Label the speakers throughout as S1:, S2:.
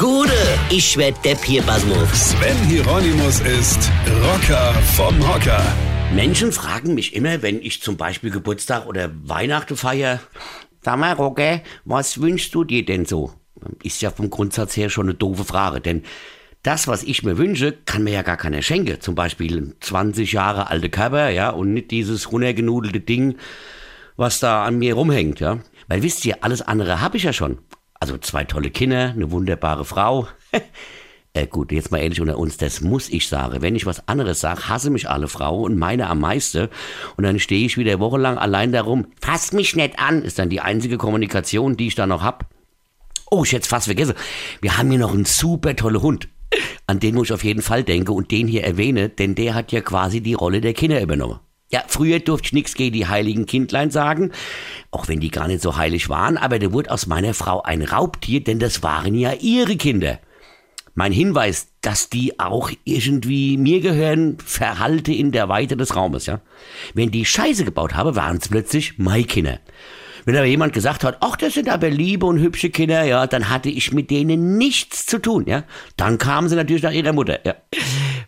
S1: Gude, ich werd Depp hier, Basmus.
S2: Sven Hieronymus ist Rocker vom Hocker.
S1: Menschen fragen mich immer, wenn ich zum Beispiel Geburtstag oder Weihnachten feiere, sag mal, Rocker, was wünschst du dir denn so? Ist ja vom Grundsatz her schon eine doofe Frage, denn das, was ich mir wünsche, kann mir ja gar keiner schenken. Zum Beispiel ein 20 Jahre alte Körper, ja, und nicht dieses runtergenudelte Ding, was da an mir rumhängt, ja. Weil wisst ihr, alles andere habe ich ja schon. Also zwei tolle Kinder, eine wunderbare Frau. äh, gut, jetzt mal ehrlich unter uns, das muss ich sagen. Wenn ich was anderes sage, hasse mich alle Frauen und meine am meisten. Und dann stehe ich wieder wochenlang allein darum. Fass mich nicht an, ist dann die einzige Kommunikation, die ich da noch hab. Oh, ich hätte fast vergessen. Wir haben hier noch einen super tolle Hund. An den muss ich auf jeden Fall denken und den hier erwähne, denn der hat ja quasi die Rolle der Kinder übernommen. Ja, früher durfte ich nichts gegen die heiligen Kindlein sagen, auch wenn die gar nicht so heilig waren, aber da wurde aus meiner Frau ein Raubtier, denn das waren ja ihre Kinder. Mein Hinweis, dass die auch irgendwie mir gehören, verhalte in der Weite des Raumes, ja. Wenn die Scheiße gebaut habe, waren es plötzlich meine Kinder. Wenn aber jemand gesagt hat, ach, das sind aber liebe und hübsche Kinder, ja, dann hatte ich mit denen nichts zu tun, ja. Dann kamen sie natürlich nach ihrer Mutter, ja.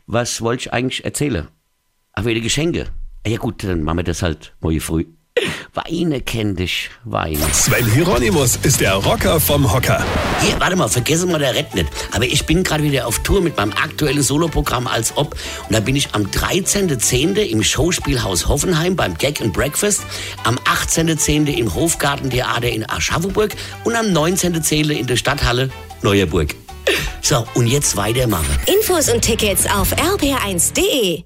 S1: Was wollte ich eigentlich erzählen? Ach, wegen Geschenke. Ja gut, dann machen wir das halt morgen früh. Weine kenn dich, Weine.
S2: Sven Hieronymus ist der Rocker vom Hocker.
S1: Hier, warte mal, vergessen wir der Rett nicht. Aber ich bin gerade wieder auf Tour mit meinem aktuellen Soloprogramm als ob. Und da bin ich am 13.10. im Schauspielhaus Hoffenheim beim Gag and Breakfast, am 18.10. im Hofgartentheater in Aschaffenburg und am 19.10. in der Stadthalle Neuerburg. So, und jetzt weitermachen.
S3: Infos und Tickets auf rb1.de.